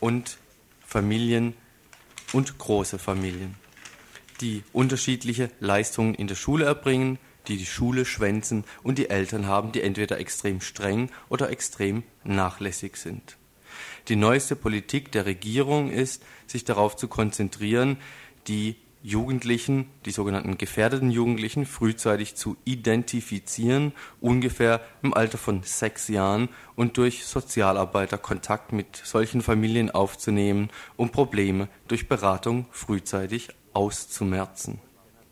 und Familien und große Familien, die unterschiedliche Leistungen in der Schule erbringen, die die Schule schwänzen und die Eltern haben, die entweder extrem streng oder extrem nachlässig sind. Die neueste Politik der Regierung ist, sich darauf zu konzentrieren, die Jugendlichen, die sogenannten gefährdeten Jugendlichen, frühzeitig zu identifizieren, ungefähr im Alter von sechs Jahren und durch Sozialarbeiter Kontakt mit solchen Familien aufzunehmen, um Probleme durch Beratung frühzeitig auszumerzen.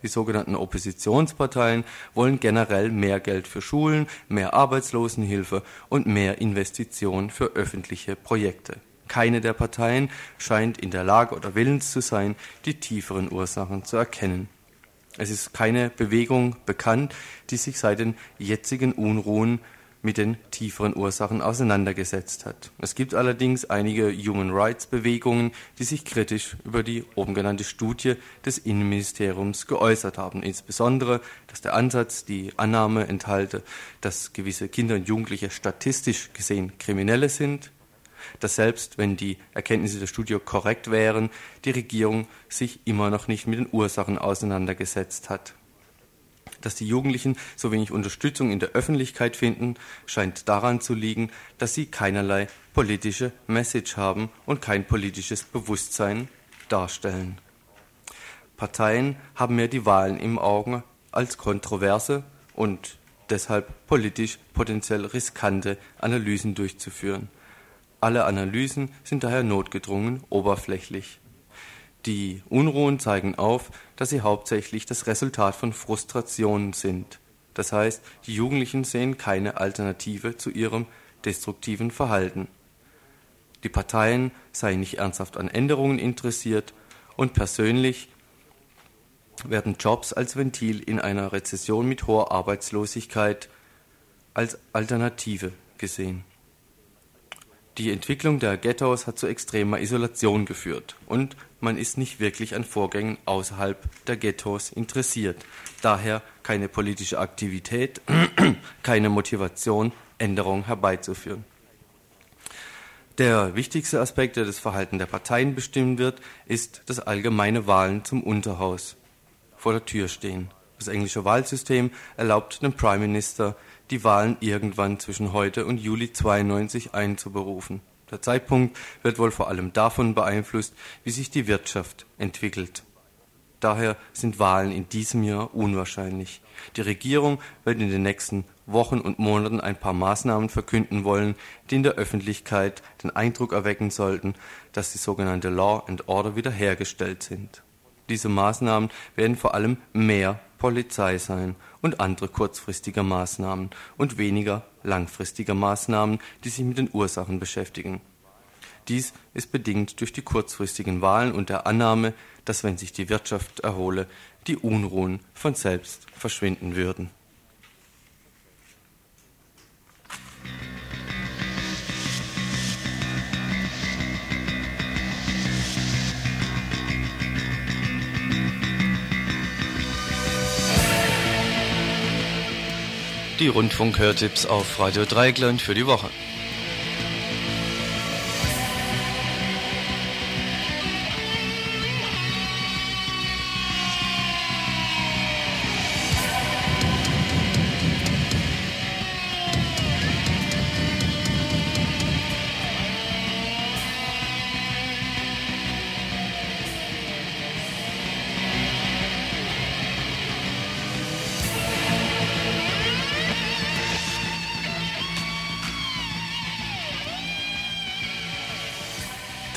Die sogenannten Oppositionsparteien wollen generell mehr Geld für Schulen, mehr Arbeitslosenhilfe und mehr Investitionen für öffentliche Projekte. Keine der Parteien scheint in der Lage oder willens zu sein, die tieferen Ursachen zu erkennen. Es ist keine Bewegung bekannt, die sich seit den jetzigen Unruhen mit den tieferen Ursachen auseinandergesetzt hat. Es gibt allerdings einige Human Rights Bewegungen, die sich kritisch über die oben genannte Studie des Innenministeriums geäußert haben. Insbesondere, dass der Ansatz die Annahme enthalte, dass gewisse Kinder und Jugendliche statistisch gesehen Kriminelle sind, dass selbst wenn die Erkenntnisse der Studie korrekt wären, die Regierung sich immer noch nicht mit den Ursachen auseinandergesetzt hat. Dass die Jugendlichen so wenig Unterstützung in der Öffentlichkeit finden, scheint daran zu liegen, dass sie keinerlei politische Message haben und kein politisches Bewusstsein darstellen. Parteien haben mehr die Wahlen im Auge als kontroverse und deshalb politisch potenziell riskante Analysen durchzuführen. Alle Analysen sind daher notgedrungen oberflächlich. Die Unruhen zeigen auf, dass sie hauptsächlich das Resultat von Frustrationen sind. Das heißt, die Jugendlichen sehen keine Alternative zu ihrem destruktiven Verhalten. Die Parteien seien nicht ernsthaft an Änderungen interessiert und persönlich werden Jobs als Ventil in einer Rezession mit hoher Arbeitslosigkeit als Alternative gesehen. Die Entwicklung der Ghettos hat zu extremer Isolation geführt und man ist nicht wirklich an Vorgängen außerhalb der Ghettos interessiert. Daher keine politische Aktivität, keine Motivation, Änderungen herbeizuführen. Der wichtigste Aspekt, der das Verhalten der Parteien bestimmen wird, ist, dass allgemeine Wahlen zum Unterhaus vor der Tür stehen. Das englische Wahlsystem erlaubt dem Prime Minister, die Wahlen irgendwann zwischen heute und Juli 92 einzuberufen. Der Zeitpunkt wird wohl vor allem davon beeinflusst, wie sich die Wirtschaft entwickelt. Daher sind Wahlen in diesem Jahr unwahrscheinlich. Die Regierung wird in den nächsten Wochen und Monaten ein paar Maßnahmen verkünden wollen, die in der Öffentlichkeit den Eindruck erwecken sollten, dass die sogenannte Law and Order wiederhergestellt sind. Diese Maßnahmen werden vor allem mehr Polizei sein und andere kurzfristige Maßnahmen und weniger langfristige Maßnahmen, die sich mit den Ursachen beschäftigen. Dies ist bedingt durch die kurzfristigen Wahlen und der Annahme, dass wenn sich die Wirtschaft erhole, die Unruhen von selbst verschwinden würden. Die Rundfunk-Hörtipps auf Radio Dreigland für die Woche.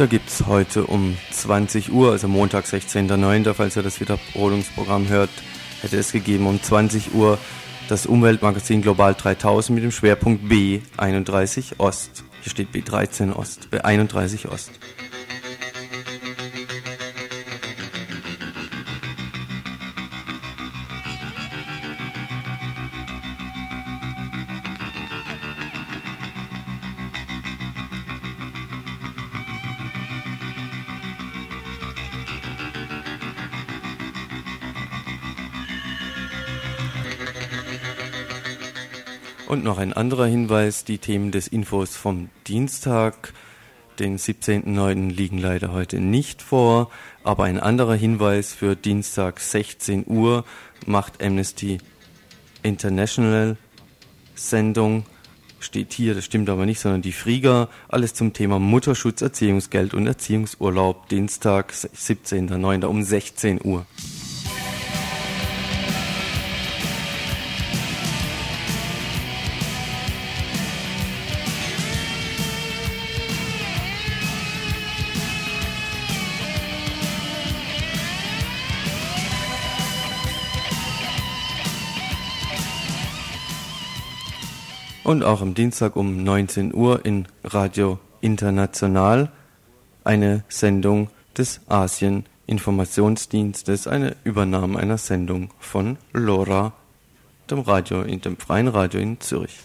Gibt es heute um 20 Uhr, also Montag 16.09., falls ihr das Wiederholungsprogramm hört, hätte es gegeben um 20 Uhr das Umweltmagazin Global 3000 mit dem Schwerpunkt B31 Ost. Hier steht B13 Ost, B31 Ost. Und noch ein anderer Hinweis, die Themen des Infos vom Dienstag, den 17.09. liegen leider heute nicht vor, aber ein anderer Hinweis für Dienstag 16 Uhr macht Amnesty International Sendung, steht hier, das stimmt aber nicht, sondern die Frieger, alles zum Thema Mutterschutz, Erziehungsgeld und Erziehungsurlaub, Dienstag 17.09. um 16 Uhr. Und auch am Dienstag um 19 Uhr in Radio International eine Sendung des Asien Informationsdienstes, eine Übernahme einer Sendung von LoRa, dem Radio, dem freien Radio in Zürich.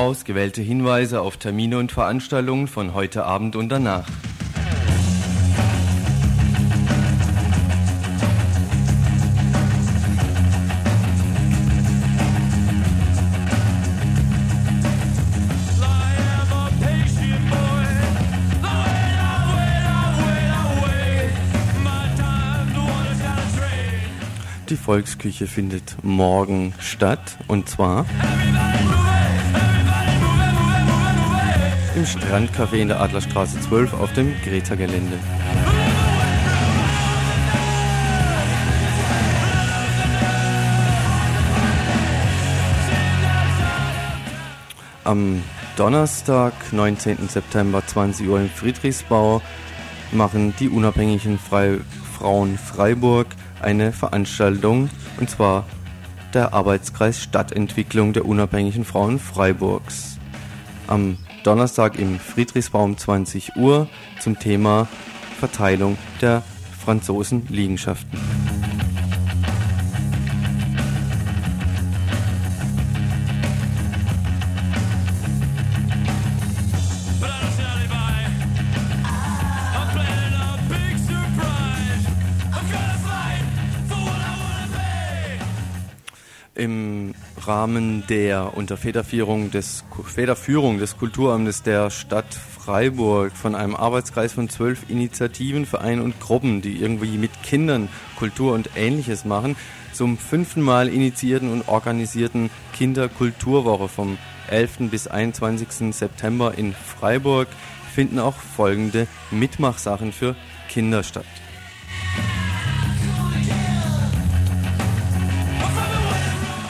Ausgewählte Hinweise auf Termine und Veranstaltungen von heute Abend und danach. Die Volksküche findet morgen statt und zwar im Strandcafé in der Adlerstraße 12 auf dem Greta-Gelände. Am Donnerstag, 19. September, 20 Uhr im Friedrichsbau, machen die unabhängigen Frei Frauen Freiburg eine Veranstaltung, und zwar der Arbeitskreis Stadtentwicklung der unabhängigen Frauen Freiburgs. Am Donnerstag im Friedrichsbau um 20 Uhr zum Thema Verteilung der Franzosen Rahmen der unter Federführung des, Federführung des Kulturamtes der Stadt Freiburg von einem Arbeitskreis von zwölf Initiativen, Vereinen und Gruppen, die irgendwie mit Kindern Kultur und Ähnliches machen, zum fünften Mal initiierten und organisierten Kinderkulturwoche vom 11. bis 21. September in Freiburg finden auch folgende Mitmachsachen für Kinder statt.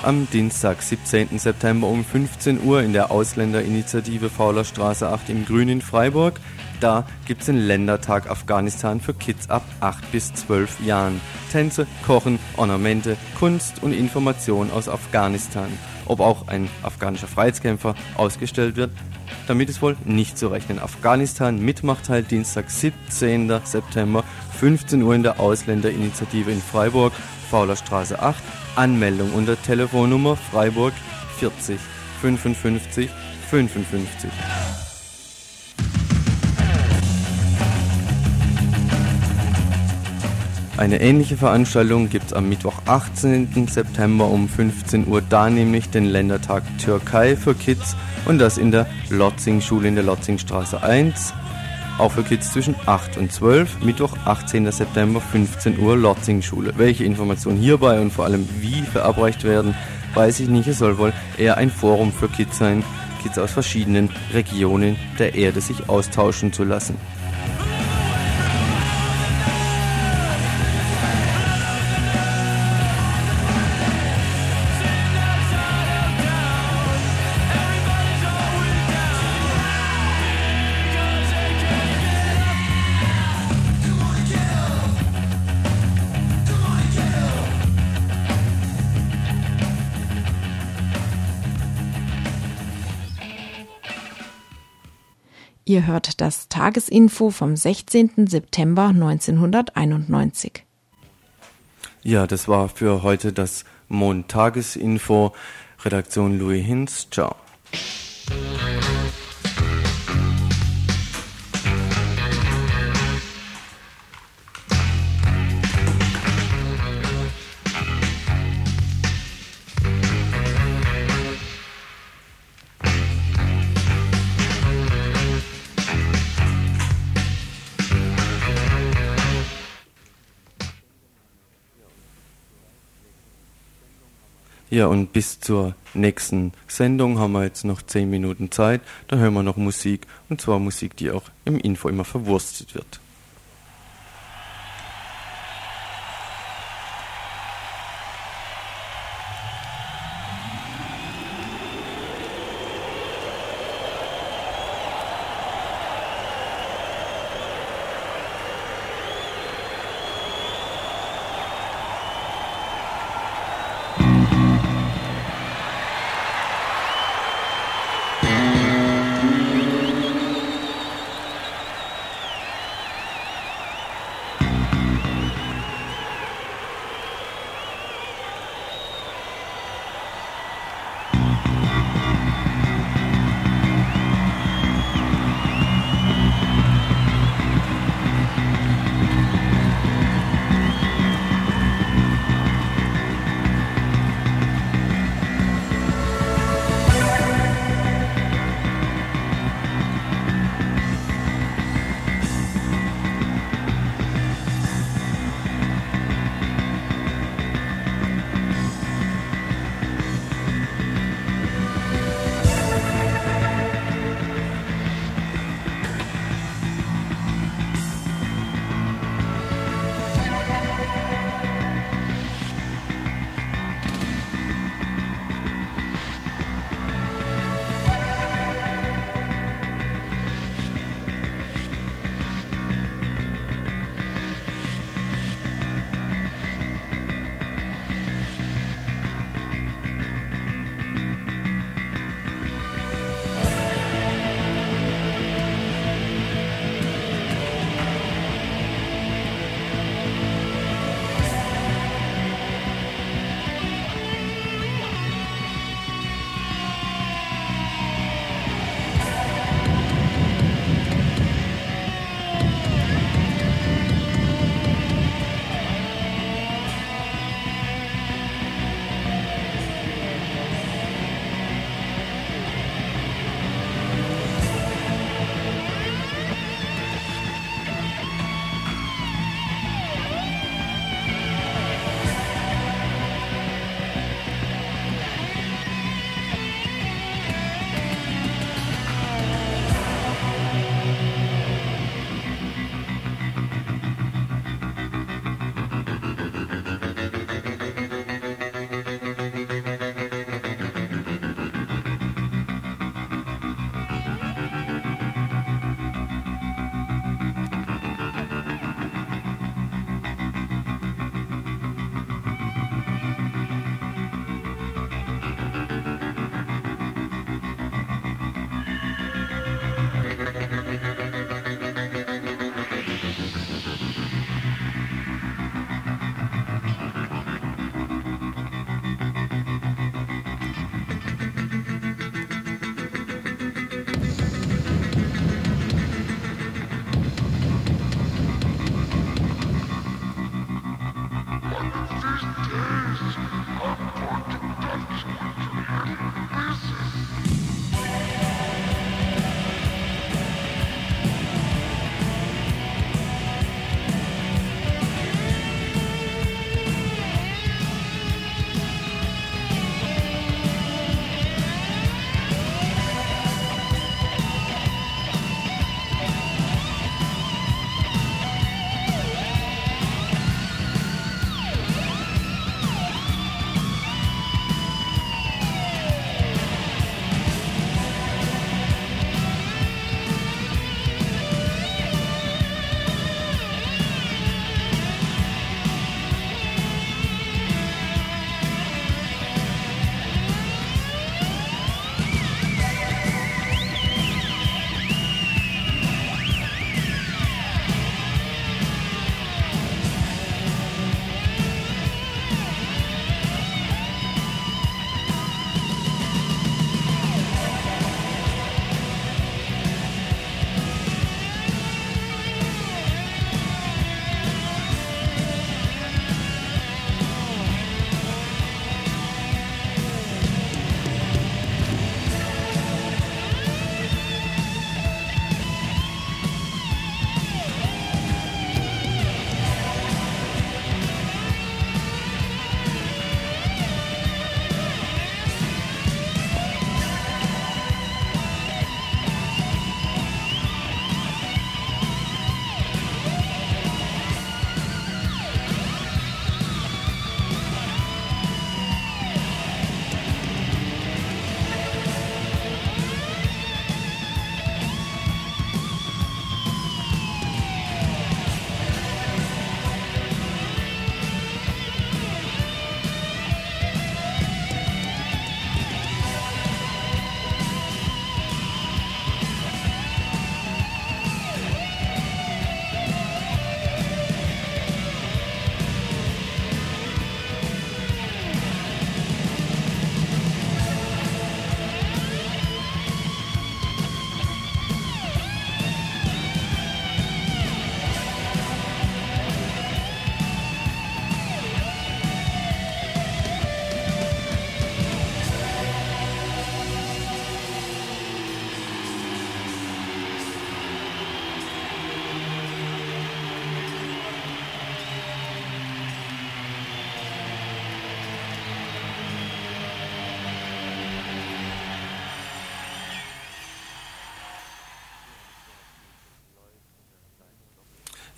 Am Dienstag, 17. September um 15 Uhr in der Ausländerinitiative Fauler Straße 8 im Grün in Freiburg. Da gibt es den Ländertag Afghanistan für Kids ab 8 bis 12 Jahren. Tänze, Kochen, Ornamente, Kunst und Information aus Afghanistan. Ob auch ein afghanischer Freiheitskämpfer ausgestellt wird, damit ist wohl nicht zu rechnen. Afghanistan mitmacht halt Dienstag, 17. September, 15 Uhr in der Ausländerinitiative in Freiburg, Fauler Straße 8. Anmeldung unter Telefonnummer Freiburg 40 55 55. Eine ähnliche Veranstaltung gibt es am Mittwoch, 18. September um 15 Uhr, da nämlich den Ländertag Türkei für Kids und das in der Lotzing-Schule in der Lotzingstraße 1. Auch für Kids zwischen 8 und 12, Mittwoch, 18. September, 15 Uhr, Lotzing-Schule. Welche Informationen hierbei und vor allem wie verabreicht werden, weiß ich nicht. Es soll wohl eher ein Forum für Kids sein, Kids aus verschiedenen Regionen der Erde sich austauschen zu lassen. Ihr hört das Tagesinfo vom 16. September 1991. Ja, das war für heute das Montagesinfo. Redaktion Louis Hinz. Ciao. Ja, und bis zur nächsten Sendung haben wir jetzt noch 10 Minuten Zeit. Da hören wir noch Musik, und zwar Musik, die auch im Info immer verwurstet wird.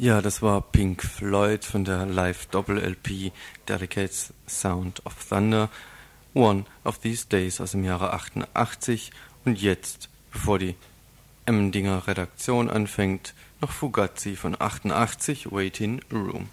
Ja, das war Pink Floyd von der Live-Doppel-LP Delicates Sound of Thunder, One of These Days aus dem Jahre 88. Und jetzt, bevor die Emmendinger Redaktion anfängt, noch Fugazi von 88, Waiting Room.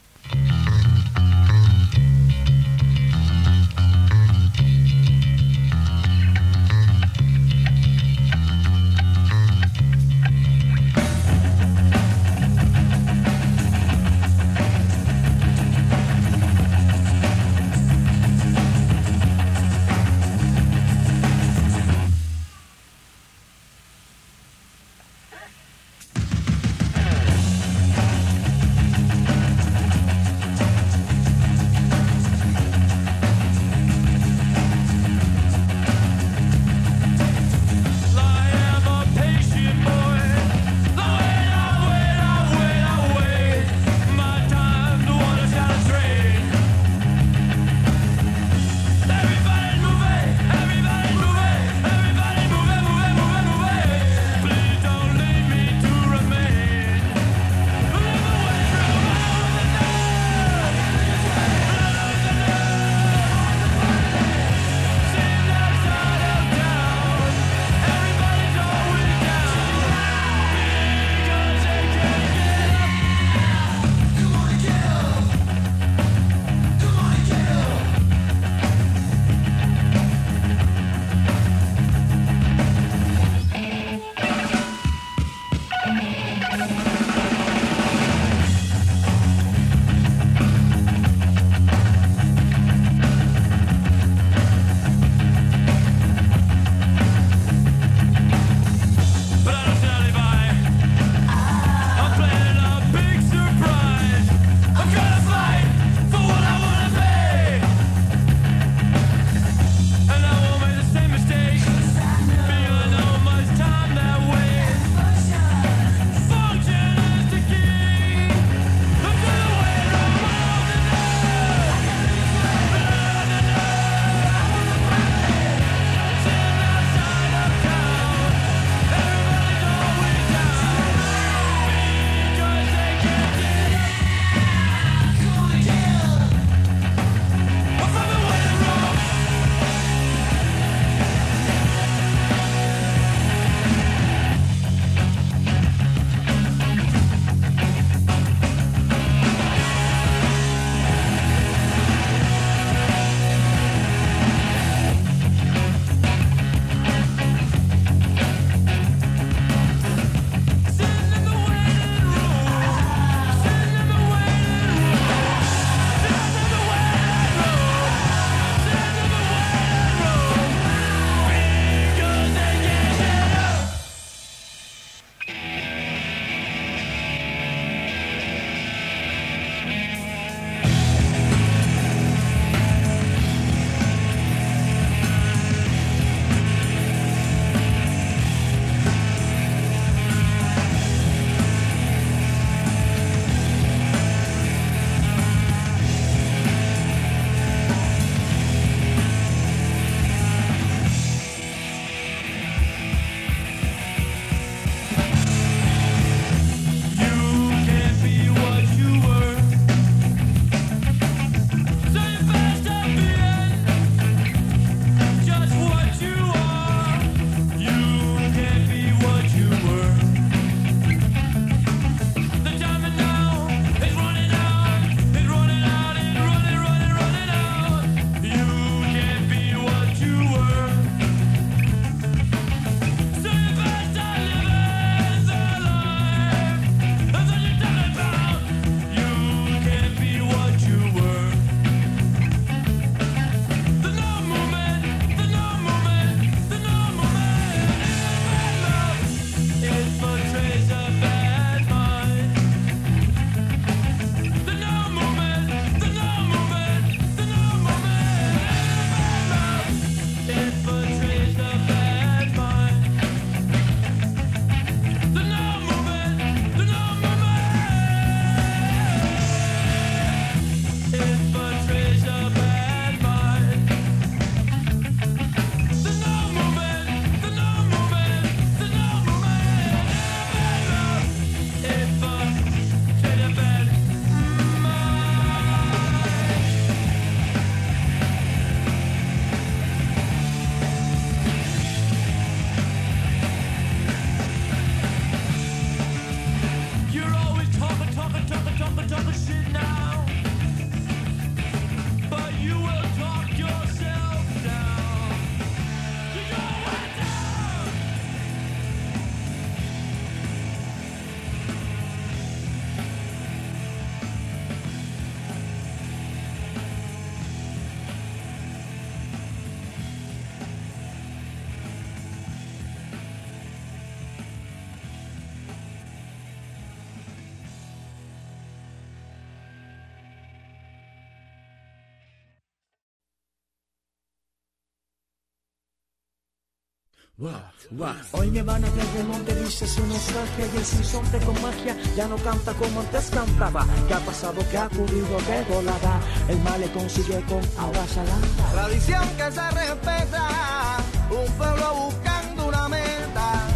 Hoy me van a ver de monte, dice su nostalgia y el sinsonte con magia ya no canta como antes cantaba. ¿Qué ha pasado? ¿Qué ha ocurrido? ¿Qué volada? El mal le consigue con ahora salada. Tradición que se respeta, un pueblo buscando una meta,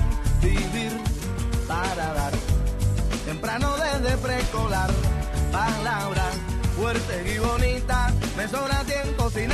vivir para dar. Temprano desde preescolar, palabras fuertes y bonitas, me sobra tiempo si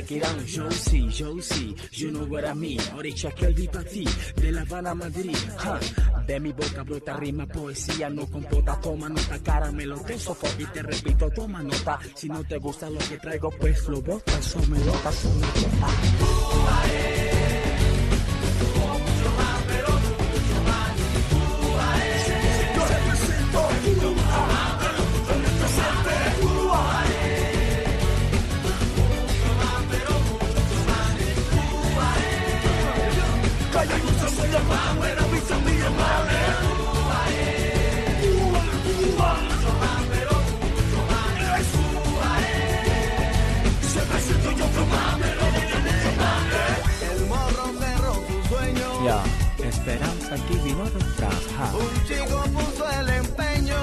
Check it out, Josie, Josie, you know what I mean. Que vi pa' ti, de La Habana a Madrid. huh. De mi boca brota rima, poesía no compota. Toma nota, caramelo, te sofoco y te repito, toma nota. Si no te gusta lo que traigo, pues lo botas, eso me botas, botas. Esperanza aquí vino detrás, ja. Un chico puso el empeño.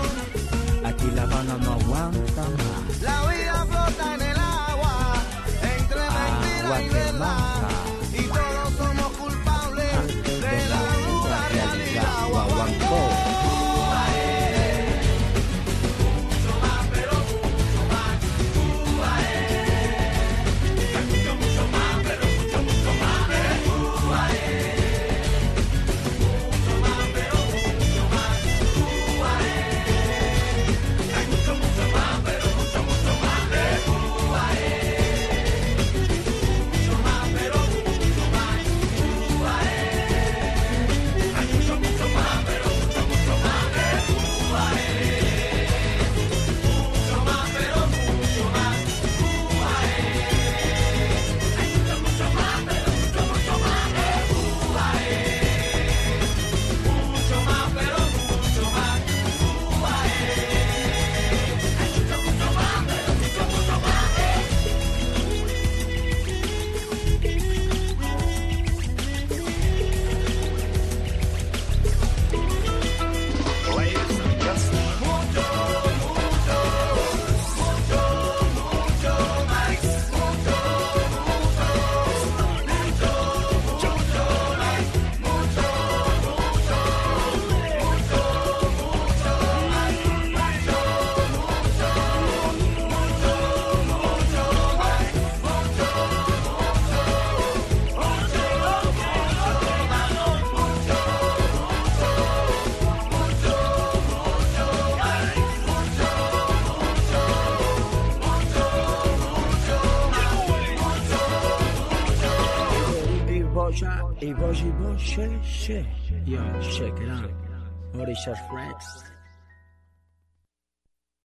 Aquí La Habana no aguanta más. La vida flota en el agua. Entre mentira Agua y verdad. Mauritius francs